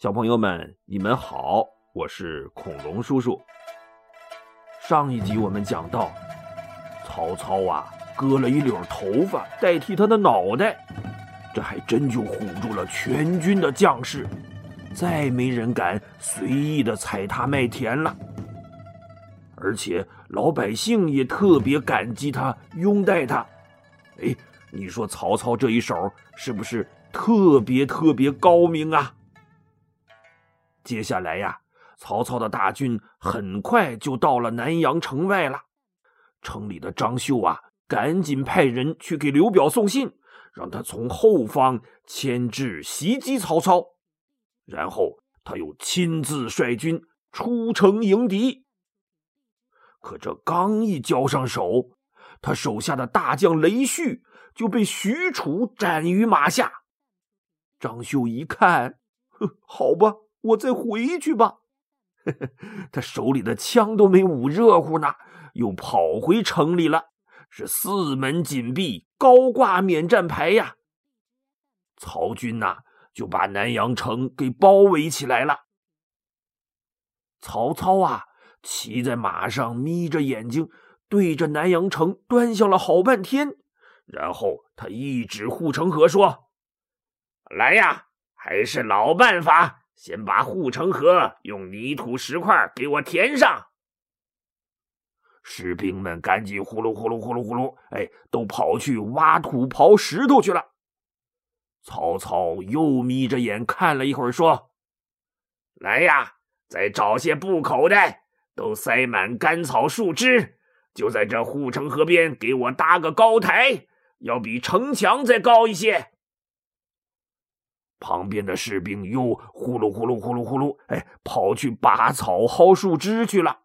小朋友们，你们好，我是恐龙叔叔。上一集我们讲到，曹操啊，割了一绺头发代替他的脑袋，这还真就唬住了全军的将士，再没人敢随意的踩踏麦田了。而且老百姓也特别感激他，拥戴他。哎，你说曹操这一手是不是特别特别高明啊？接下来呀，曹操的大军很快就到了南阳城外了。城里的张绣啊，赶紧派人去给刘表送信，让他从后方牵制袭击曹操。然后他又亲自率军出城迎敌。可这刚一交上手，他手下的大将雷旭就被许褚斩于马下。张绣一看，哼，好吧。我再回去吧，他手里的枪都没捂热乎呢，又跑回城里了。是四门紧闭，高挂免战牌呀。曹军呐，就把南阳城给包围起来了。曹操啊，骑在马上，眯着眼睛，对着南阳城端详了好半天，然后他一指护城河说：“来呀，还是老办法。”先把护城河用泥土石块给我填上。士兵们赶紧呼噜呼噜呼噜呼噜，哎，都跑去挖土刨石头去了。曹操又眯着眼看了一会儿，说：“来呀，再找些布口袋，都塞满干草树枝，就在这护城河边给我搭个高台，要比城墙再高一些。”旁边的士兵又呼噜呼噜呼噜呼噜，哎，跑去拔草薅树枝去了。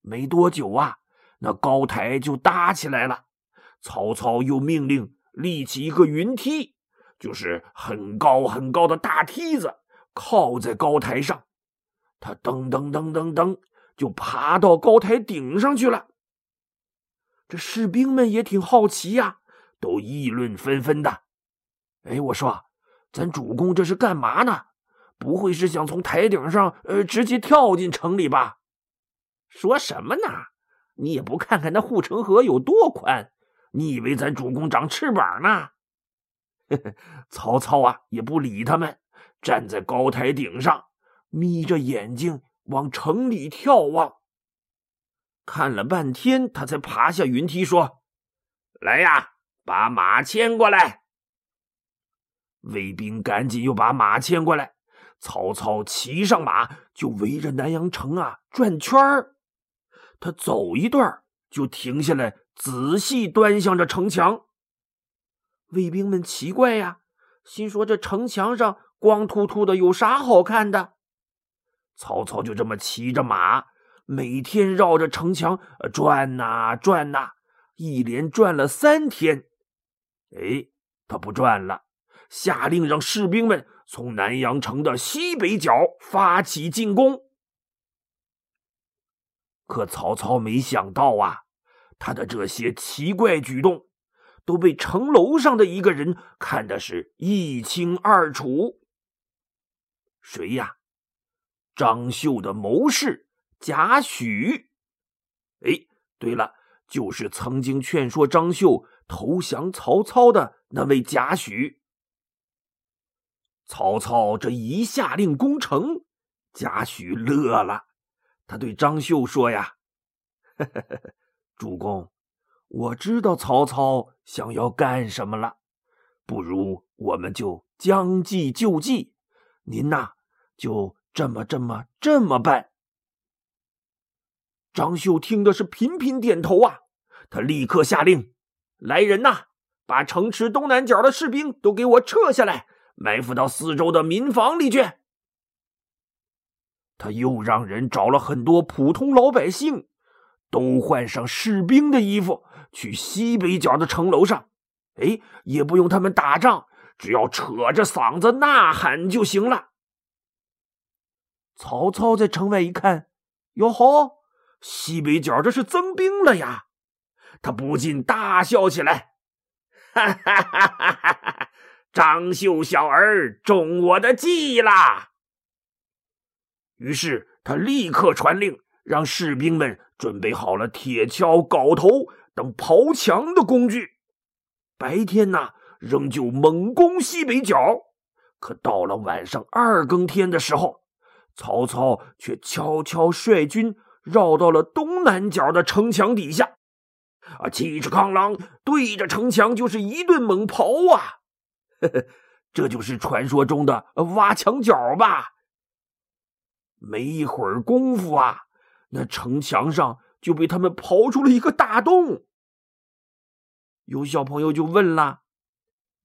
没多久啊，那高台就搭起来了。曹操又命令立起一个云梯，就是很高很高的大梯子，靠在高台上。他噔噔噔噔噔，就爬到高台顶上去了。这士兵们也挺好奇呀，都议论纷纷的。哎，我说。咱主公这是干嘛呢？不会是想从台顶上呃直接跳进城里吧？说什么呢？你也不看看那护城河有多宽？你以为咱主公长翅膀呢？曹操啊也不理他们，站在高台顶上，眯着眼睛往城里眺望。看了半天，他才爬下云梯，说：“来呀，把马牵过来。”卫兵赶紧又把马牵过来，曹操骑上马就围着南阳城啊转圈儿。他走一段就停下来，仔细端详着城墙。卫兵们奇怪呀，心说这城墙上光秃秃的，有啥好看的？曹操就这么骑着马，每天绕着城墙转呐转呐，一连转了三天。哎，他不转了。下令让士兵们从南阳城的西北角发起进攻。可曹操没想到啊，他的这些奇怪举动都被城楼上的一个人看的是一清二楚。谁呀？张绣的谋士贾诩。哎，对了，就是曾经劝说张绣投降曹操的那位贾诩。曹操这一下令攻城，贾诩乐了。他对张绣说：“呀，主公，我知道曹操想要干什么了，不如我们就将计就计。您呐，就这么这么这么办。”张绣听的是频频点头啊。他立刻下令：“来人呐，把城池东南角的士兵都给我撤下来。”埋伏到四周的民房里去。他又让人找了很多普通老百姓，都换上士兵的衣服，去西北角的城楼上。哎，也不用他们打仗，只要扯着嗓子呐喊就行了。曹操在城外一看，哟吼，西北角这是增兵了呀！他不禁大笑起来，哈哈哈哈哈哈！张绣小儿中我的计啦！于是他立刻传令，让士兵们准备好了铁锹、镐头等刨墙的工具。白天呢，仍旧猛攻西北角。可到了晚上二更天的时候，曹操却悄悄率军绕到了东南角的城墙底下，啊，气势抗狼，对着城墙就是一顿猛刨啊！呵呵，这就是传说中的挖墙脚吧？没一会儿功夫啊，那城墙上就被他们刨出了一个大洞。有小朋友就问了：“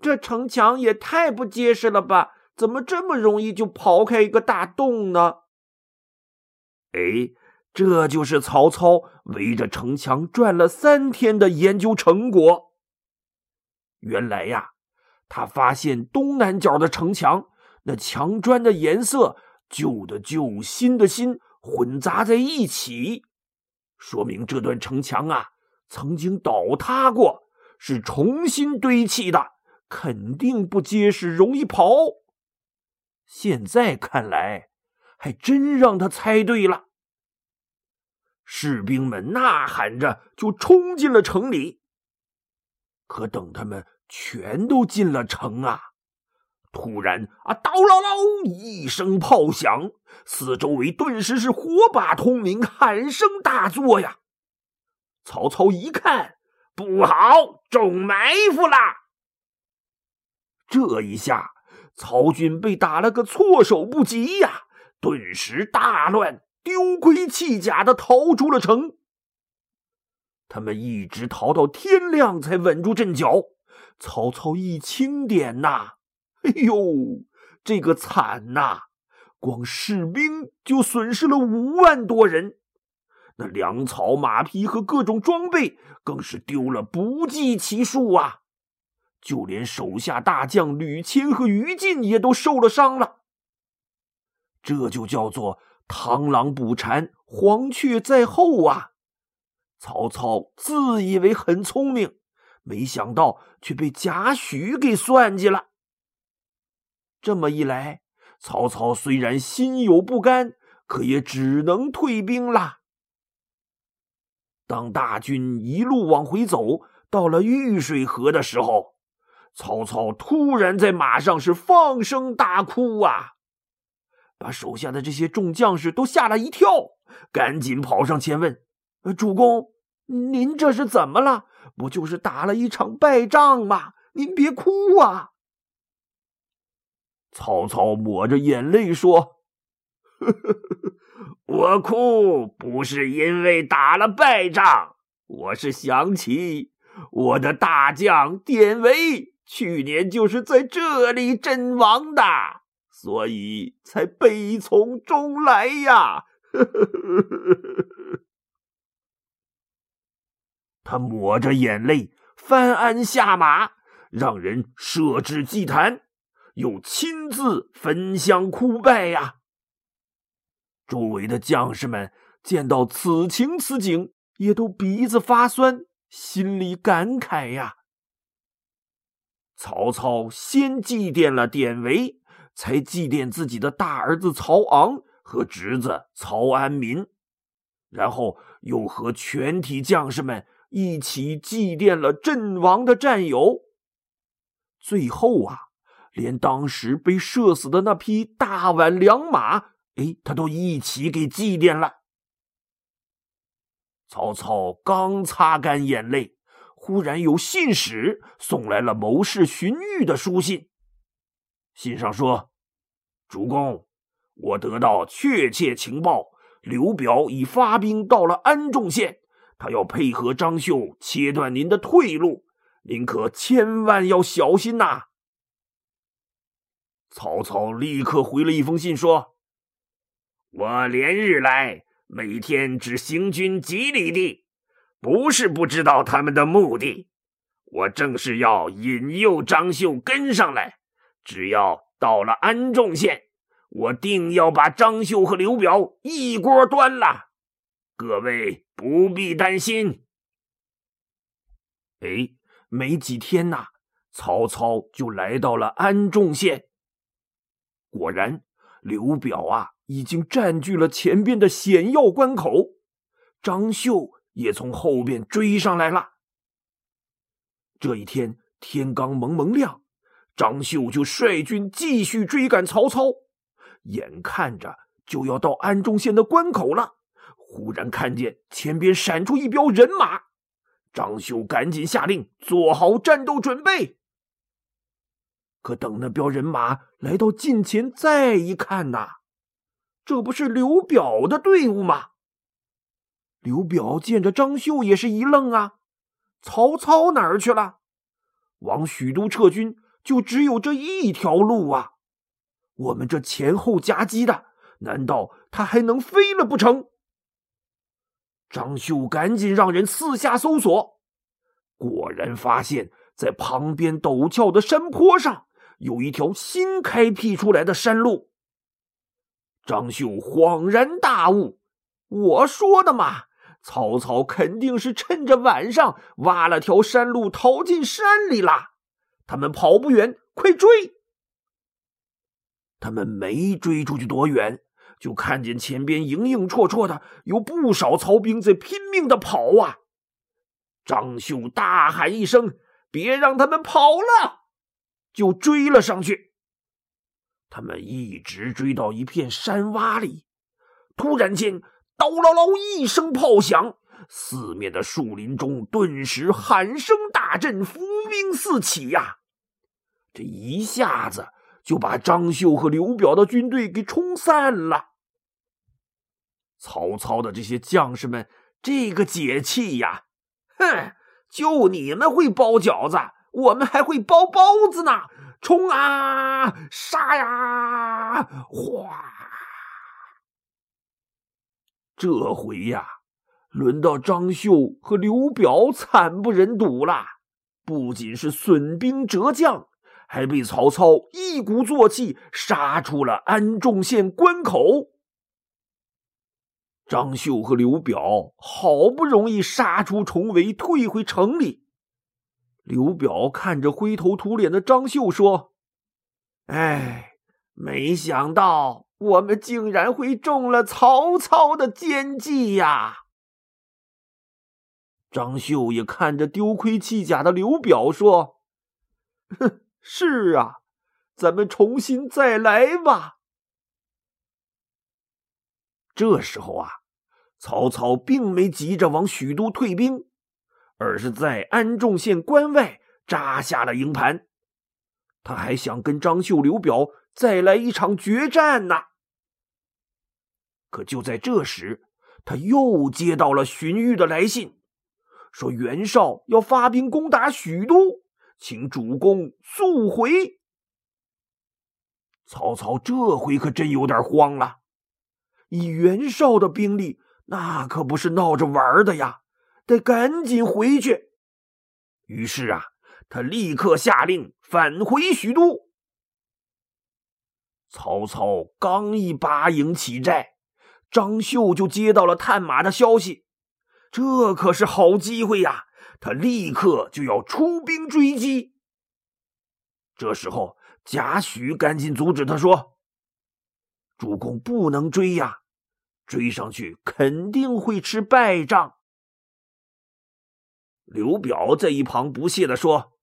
这城墙也太不结实了吧？怎么这么容易就刨开一个大洞呢？”哎，这就是曹操围着城墙转了三天的研究成果。原来呀。他发现东南角的城墙，那墙砖的颜色旧的旧，新的新，混杂在一起，说明这段城墙啊曾经倒塌过，是重新堆砌的，肯定不结实，容易跑。现在看来，还真让他猜对了。士兵们呐喊着就冲进了城里，可等他们。全都进了城啊！突然啊，刀嗷嗷一声炮响，四周围顿时是火把通明，喊声大作呀！曹操一看，不好，中埋伏啦！这一下，曹军被打了个措手不及呀，顿时大乱，丢盔弃甲的逃出了城。他们一直逃到天亮，才稳住阵脚。曹操一清点呐，哎呦，这个惨呐！光士兵就损失了五万多人，那粮草、马匹和各种装备更是丢了不计其数啊！就连手下大将吕谦和于禁也都受了伤了。这就叫做螳螂捕蝉，黄雀在后啊！曹操自以为很聪明。没想到却被贾诩给算计了。这么一来，曹操虽然心有不甘，可也只能退兵了。当大军一路往回走，到了玉水河的时候，曹操突然在马上是放声大哭啊，把手下的这些众将士都吓了一跳，赶紧跑上前问：“主公，您这是怎么了？”不就是打了一场败仗吗？您别哭啊！曹操抹着眼泪说：“我哭不是因为打了败仗，我是想起我的大将典韦去年就是在这里阵亡的，所以才悲从中来呀。”他抹着眼泪翻鞍下马，让人设置祭坛，又亲自焚香哭拜呀。周围的将士们见到此情此景，也都鼻子发酸，心里感慨呀。曹操先祭奠了典韦，才祭奠自己的大儿子曹昂和侄子曹安民，然后又和全体将士们。一起祭奠了阵亡的战友，最后啊，连当时被射死的那匹大宛良马，哎，他都一起给祭奠了。曹操刚擦干眼泪，忽然有信使送来了谋士荀彧的书信。信上说：“主公，我得到确切情报，刘表已发兵到了安众县。”他要配合张绣切断您的退路，您可千万要小心呐！曹操立刻回了一封信说：“我连日来每天只行军几里地，不是不知道他们的目的。我正是要引诱张绣跟上来，只要到了安众县，我定要把张绣和刘表一锅端了。各位。”不必担心。哎，没几天呐，曹操就来到了安众县。果然，刘表啊，已经占据了前边的险要关口，张绣也从后边追上来了。这一天天刚蒙蒙亮，张绣就率军继续追赶曹操，眼看着就要到安众县的关口了，忽然看见前边闪出一彪人马，张绣赶紧下令做好战斗准备。可等那彪人马来到近前，再一看呐，这不是刘表的队伍吗？刘表见着张绣也是一愣啊，曹操哪儿去了？往许都撤军就只有这一条路啊！我们这前后夹击的，难道他还能飞了不成？张绣赶紧让人四下搜索，果然发现，在旁边陡峭的山坡上。有一条新开辟出来的山路。张绣恍然大悟：“我说的嘛，曹操肯定是趁着晚上挖了条山路逃进山里了。他们跑不远，快追！”他们没追出去多远，就看见前边影影绰绰的有不少曹兵在拼命的跑啊！张绣大喊一声：“别让他们跑了！”就追了上去。他们一直追到一片山洼里，突然间，刀唠唠一声炮响，四面的树林中顿时喊声大震，伏兵四起呀！这一下子就把张绣和刘表的军队给冲散了。曹操的这些将士们这个解气呀，哼，就你们会包饺子。我们还会包包子呢！冲啊，杀呀，哗！这回呀，轮到张绣和刘表惨不忍睹了。不仅是损兵折将，还被曹操一鼓作气杀出了安众县关口。张绣和刘表好不容易杀出重围，退回城里。刘表看着灰头土脸的张绣说：“哎，没想到我们竟然会中了曹操的奸计呀！”张绣也看着丢盔弃甲的刘表说：“哼，是啊，咱们重新再来吧。”这时候啊，曹操并没急着往许都退兵。而是在安众县关外扎下了营盘，他还想跟张绣、刘表再来一场决战呢。可就在这时，他又接到了荀彧的来信，说袁绍要发兵攻打许都，请主公速回。曹操这回可真有点慌了，以袁绍的兵力，那可不是闹着玩的呀。得赶紧回去。于是啊，他立刻下令返回许都。曹操刚一拔营起寨，张绣就接到了探马的消息，这可是好机会呀！他立刻就要出兵追击。这时候，贾诩赶紧阻止他说：“主公不能追呀，追上去肯定会吃败仗。”刘表在一旁不屑的说：“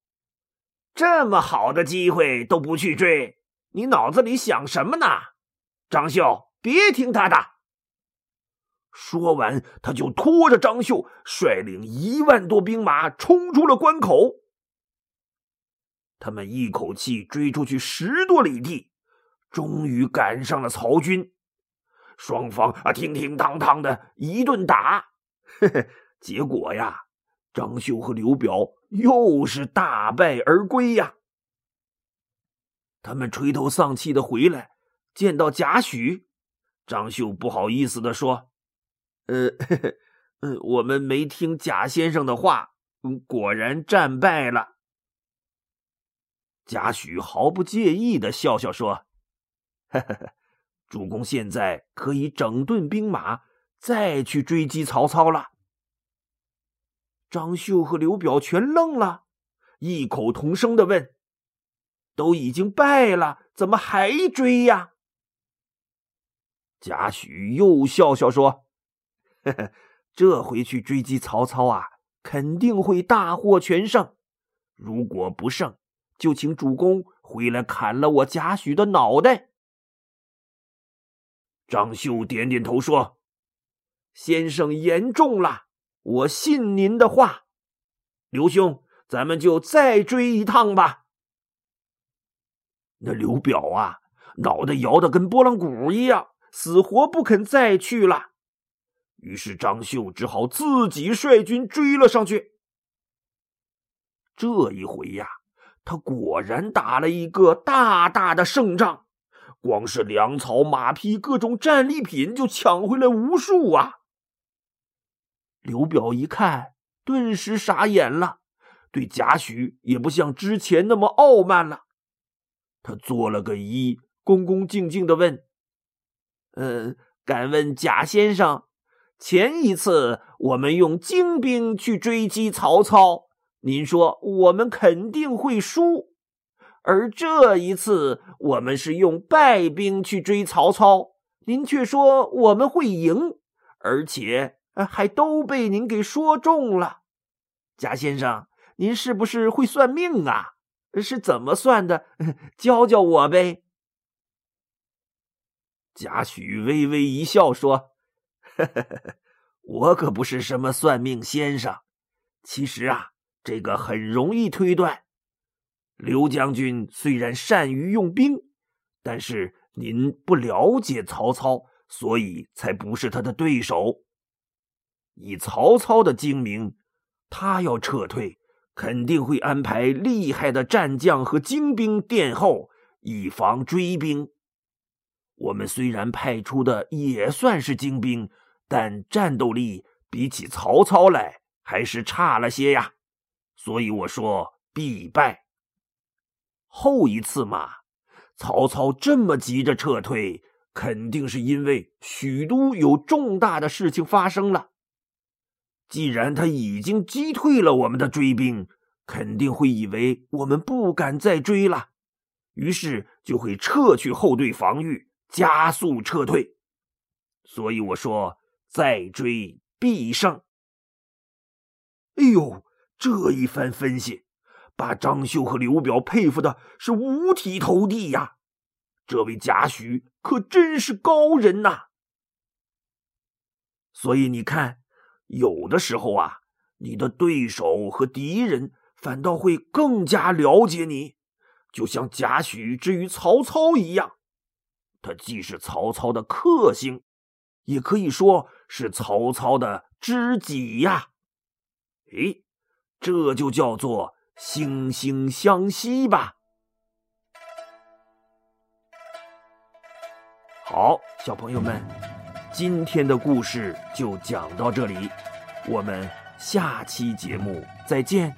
这么好的机会都不去追，你脑子里想什么呢？”张绣，别听他的。说完，他就拖着张绣，率领一万多兵马冲出了关口。他们一口气追出去十多里地，终于赶上了曹军。双方啊，叮叮当当的一顿打，嘿嘿，结果呀。张绣和刘表又是大败而归呀！他们垂头丧气的回来，见到贾诩，张绣不好意思的说：“呃，呃，我们没听贾先生的话，果然战败了。”贾诩毫不介意的笑笑说：“呵呵呵，主公现在可以整顿兵马，再去追击曹操了。”张绣和刘表全愣了，异口同声的问：“都已经败了，怎么还追呀？”贾诩又笑笑说：“呵呵，这回去追击曹操啊，肯定会大获全胜。如果不胜，就请主公回来砍了我贾诩的脑袋。”张绣点点头说：“先生言重了，我信您的话。刘兄，咱们就再追一趟吧。”那刘表啊，脑袋摇得跟拨浪鼓一样。死活不肯再去了，于是张绣只好自己率军追了上去。这一回呀，他果然打了一个大大的胜仗，光是粮草、马匹、各种战利品就抢回来无数啊！刘表一看，顿时傻眼了，对贾诩也不像之前那么傲慢了。他做了个揖，恭恭敬敬的问。嗯，敢问贾先生，前一次我们用精兵去追击曹操，您说我们肯定会输；而这一次我们是用败兵去追曹操，您却说我们会赢，而且还都被您给说中了。贾先生，您是不是会算命啊？是怎么算的？教教我呗。贾诩微微一笑，说：“我可不是什么算命先生。其实啊，这个很容易推断。刘将军虽然善于用兵，但是您不了解曹操，所以才不是他的对手。以曹操的精明，他要撤退，肯定会安排厉害的战将和精兵殿后，以防追兵。”我们虽然派出的也算是精兵，但战斗力比起曹操来还是差了些呀。所以我说必败。后一次嘛，曹操这么急着撤退，肯定是因为许都有重大的事情发生了。既然他已经击退了我们的追兵，肯定会以为我们不敢再追了，于是就会撤去后队防御。加速撤退，所以我说再追必胜。哎呦，这一番分析，把张绣和刘表佩服的是五体投地呀！这位贾诩可真是高人呐！所以你看，有的时候啊，你的对手和敌人反倒会更加了解你，就像贾诩之于曹操一样。他既是曹操的克星，也可以说是曹操的知己呀。诶，这就叫做惺惺相惜吧。好，小朋友们，今天的故事就讲到这里，我们下期节目再见。